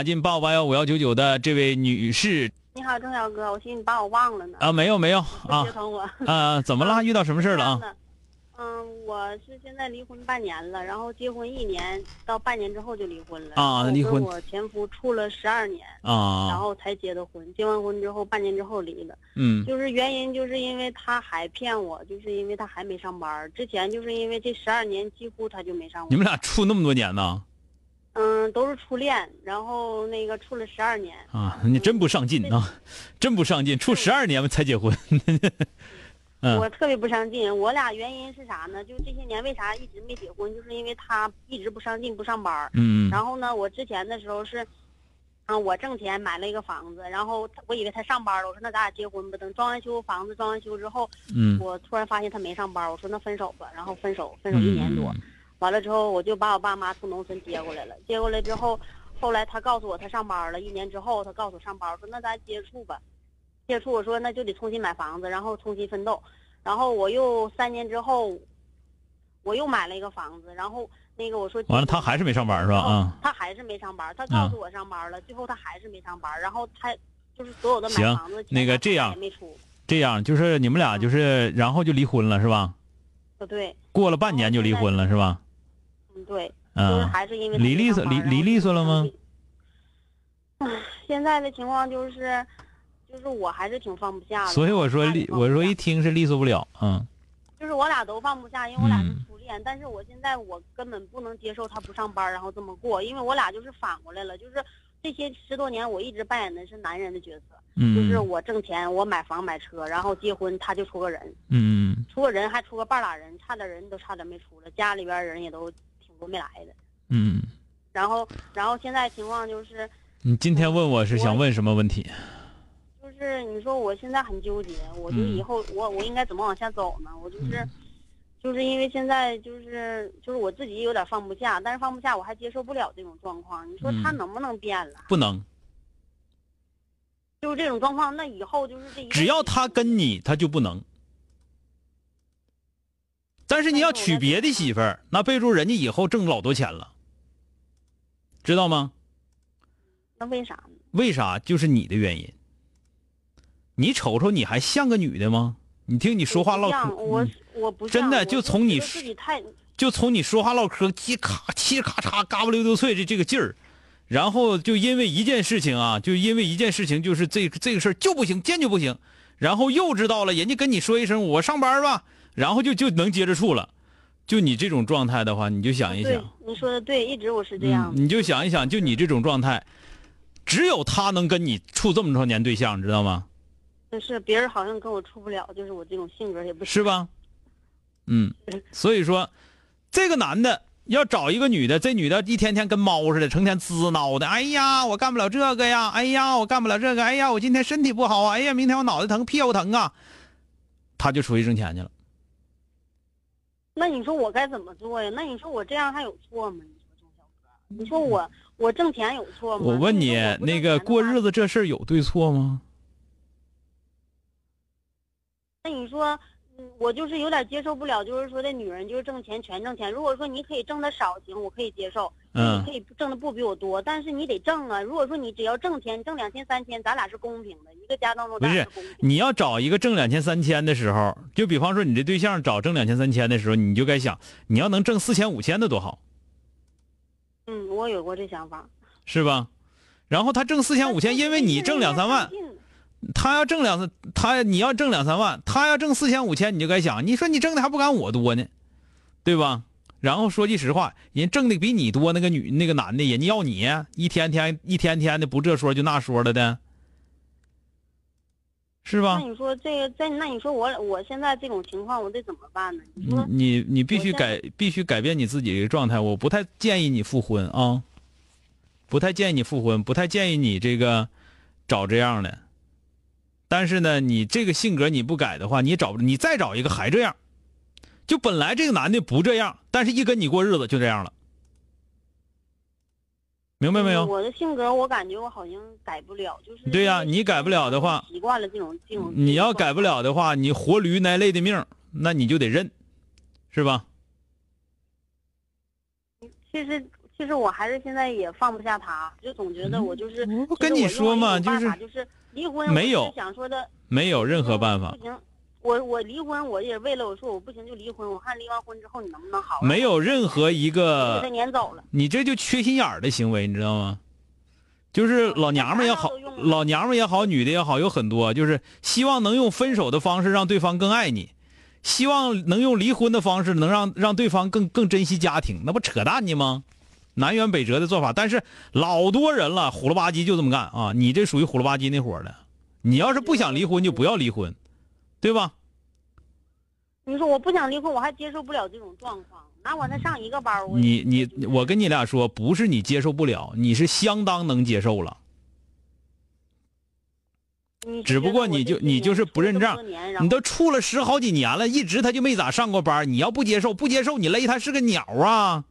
打进八五八幺五幺九九的这位女士，你好，钟小哥，我寻思你把我忘了呢。啊，没有没有啊我。啊，怎么了？遇到什么事儿了啊？嗯，我是现在离婚半年了，然后结婚一年，到半年之后就离婚了。啊离婚我前夫处了十二年啊，然啊，后才结的婚。结完婚之后，半年之后离了。嗯就是原因就是因为他还骗我，就是因为他还没上班。之前就是因为这十二年几乎他就没上过。你们俩处那么多年呢？嗯，都是初恋，然后那个处了十二年。啊，你真不上进啊，真不上进，处十二年才结婚。嗯我特别不上进，我俩原因是啥呢？就这些年为啥一直没结婚，就是因为他一直不上进，不上班儿。嗯然后呢，我之前的时候是，啊，我挣钱买了一个房子，然后我以为他上班了，我说那咱俩结婚吧。等装完修房子装完修之后，嗯我突然发现他没上班，我说那分手吧。然后分手，分手一年多，嗯完了之后我就把我爸妈从农村接过来了。接过来之后，后来他告诉我他上班了，一年之后他告诉我上班，说那咱接触吧。接触我说那就得重新买房子，然后重新奋斗。然后我又三年之后，我又买了一个房子，然后那个我说完了，他还是没上班是吧？啊，他还是没上班，他告诉我上班了，最后他还是没上班，然后他就是所有的买房子那个这样没出，这样就是你们俩就是，然后就离婚了是吧？不对，过了半年就离婚了是吧？嗯对，就是嗯，还是因为利没上班索离离利索了吗？？唉，现在的情况就是，就是我还是挺放不下的。所以我说利，我说一听是利索不了，嗯就是我俩都放不下，因为我俩是嗯初恋，但是我现在我根本不能接受他不上班，然后这么过，因为我俩就是反过来了，就是这些十多年我一直扮演的是男人的角色，就是嗯我挣钱，我买房买车，然后结婚他就出个人，嗯嗯出个人还出个半拉人，差点人都差点没出了，家里边人也都挺多没来的。嗯，然后，然后现在情况就是，你今天问我是想问什么问题？就是你说我现在很纠结，我就嗯以后我我应该怎么往下走呢？我就是，嗯就是因为现在就是就是我自己有点放不下，但是放不下我还接受不了这种状况。你说他嗯能不能变了？不能，就是这种状况，那以后就是这一只要他跟你，他就不能。但是你要娶别的媳妇儿，那备注人家以后挣老多钱了，知道吗？那为啥呢？为啥？就是你的原因。你瞅瞅，你还像个女的吗？你听你说话唠嗑，我我不真的就从你觉得自己太就从你说话唠嗑，叽咔嘁咔嚓，嘎巴溜溜脆这这个劲儿，然后就因为一件事情啊，就因为一件事情，就是这这个事儿就不行，坚决不行，然后又知道了，人家跟你说一声我上班吧，然后就就能接着处了。就你这种状态的话，你就想一想，，你说的对，一直我是这样嗯，你就想一想，就你这种状态，只有他能跟你处这么多年对象，你知道吗？就是别人好像跟我处不了，就是我这种性格也不行是吧？嗯，所以说，这个男的要找一个女的，这女的一天天跟猫似的，成天滋挠的。哎呀，我干不了这个呀！哎呀，我干不了这个！哎呀，我今天身体不好啊！哎呀，明天我脑袋疼，屁股疼啊！他就出去挣钱去了。那你说我该怎么做呀？那你说我这样还有错吗？你说钟小哥，你说我我挣钱有错吗？我问你那，个过日子这事儿有对错吗？那你说，嗯我就是有点接受不了，就是说这女人就是挣钱全挣钱。如果说你可以挣的少行，我可以接受，嗯你可以挣的不比我多，但是你得挣啊。如果说你只要挣钱，挣两千三千，咱俩是公平的，一个家当中不是。你要找一个挣两千三千的时候，就比方说你这对象找挣两千三千的时候，你就该想，你要能挣四千五千的多好，嗯，我有过这想法。是吧？然后他挣四千五千，因为你挣两三万，他要挣两他你要挣两三万，他要挣四千五千，你就该想，你说你挣的还不赶我多呢，对吧？然后说句实话，人挣的比你多那个女那个男的，人家要你一天天一天天的不这说就那说了的，是吧？那你说这个，在那你说我我现在这种情况，我得怎么办呢？你说你你必须改必须改变你自己的状态，我不太建议你复婚啊，不太建议你复婚，不太建议你这个找这样的。但是呢，你这个性格你不改的话，你找你再找一个还这样，就本来这个男的不这样，但是一跟你过日子就这样了，明白没有？我的性格，我感觉我好像改不了，就是对呀你改不了的话习惯了这种这种。你要改不了的话，你活驴挨累的命，那你就得认，是吧？其实其实我还是现在也放不下他，就总觉得我就是。跟你说嘛就是离婚，没有我就想说的没有任何办法不，行，我我离婚，我也为了我说我不行就离婚，我看离完婚之后你能不能好？没有任何一个他撵走了。你这就缺心眼儿的行为，你知道吗？就是老娘们也好老娘们也好，女的也好，有很多就是希望能用分手的方式让对方更爱你，希望能用离婚的方式能让让对方更更珍惜家庭，那不扯淡呢吗？南辕北辙的做法，但是老多人了，虎了吧唧就这么干啊！你这属于虎了吧唧那伙儿的，你要是不想离婚就不要离婚，对吧？你说我不想离婚，我还接受不了这种状况，那我他上一个班儿，我你你我跟你俩说，不是你接受不了，你是相当能接受了。只不过你就你就是不认账你都处了十好几年了，一直他就没咋上过班。你要不接受，不接受，你勒他是个鸟啊！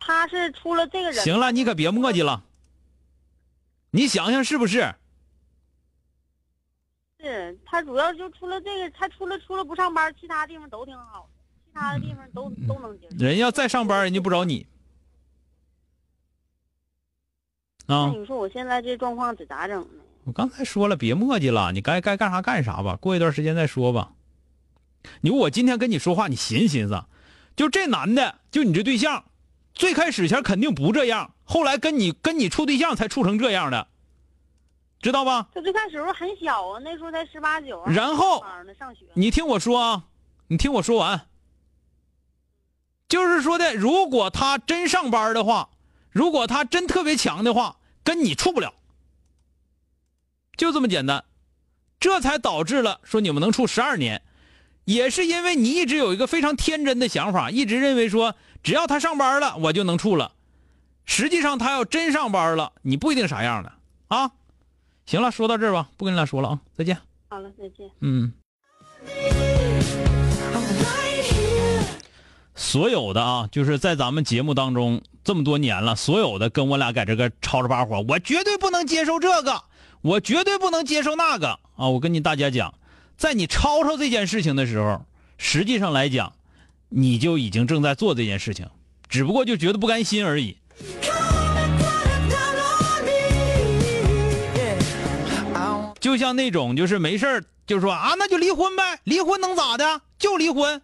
他是出了这个人，行了，你可别磨叽了。你想想是不是？是他主要就出了这个，他除了除了不上班，其他地方都挺好的，其他的地方都都能接受。人要再上班，人家不找你那啊！你说我现在这状况得咋整呢？我刚才说了，别磨叽了，你该该干啥干啥吧，过一段时间再说吧。你我今天跟你说话，你寻思寻思，就这男的，就你这对象，最开始前肯定不这样，后来跟你跟你处对象才处成这样的，知道吧？他最开始时候很小啊，那时候才十八九。然后。你听我说啊，你听我说完。就是说的，如果他真上班的话，如果他真特别强的话，跟你处不了，就这么简单。这才导致了说你们能处十二年，也是因为你一直有一个非常天真的想法，一直认为说只要他上班了，我就能处了。实际上他要真上班了，你不一定啥样的啊。行了，说到这儿吧，不跟你俩说了啊，再见。好了，再见。嗯。所有的啊，就是在咱们节目当中这么多年了，所有的跟我俩在这个吵吵把火，我绝对不能接受这个，我绝对不能接受那个啊！我跟你大家讲，在你吵吵这件事情的时候，实际上来讲，你就已经正在做这件事情，只不过就觉得不甘心而已。就像那种就是没事儿就说啊，那就离婚呗，离婚能咋的？就离婚。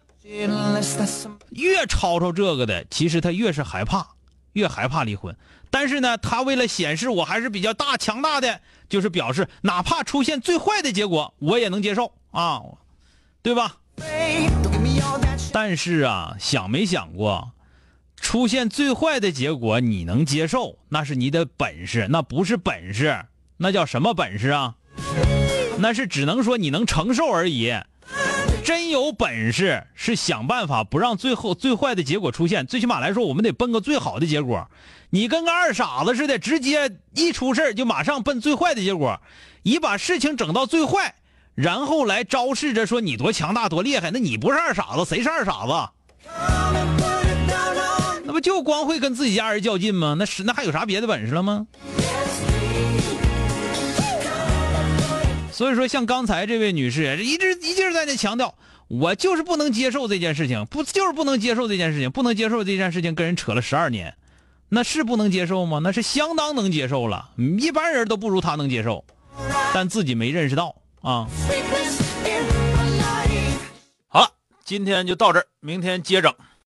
越吵吵这个的，其实他越是害怕，越害怕离婚。但是呢，他为了显示我还是比较大强大的，就是表示哪怕出现最坏的结果，我也能接受啊，对吧？但是啊，想没想过，出现最坏的结果你能接受，那是你的本事，那不是本事，那叫什么本事啊？那是只能说你能承受而已。真有本事是想办法不让最后最坏的结果出现，最起码来说，我们得奔个最好的结果。你跟个二傻子似的，直接一出事就马上奔最坏的结果，以把事情整到最坏，然后来昭示着说你多强大多厉害。那你不是二傻子，谁是二傻子？那不就光会跟自己家人较劲吗？那是那还有啥别的本事了吗？所以说，像刚才这位女士，一直一劲在那强调，我就是不能接受这件事情，不就是不能接受这件事情，不能接受这件事情，跟人扯了十二年，那是不能接受吗？那是相当能接受了，一般人都不如她能接受，但自己没认识到啊。好了，今天就到这儿，明天接整。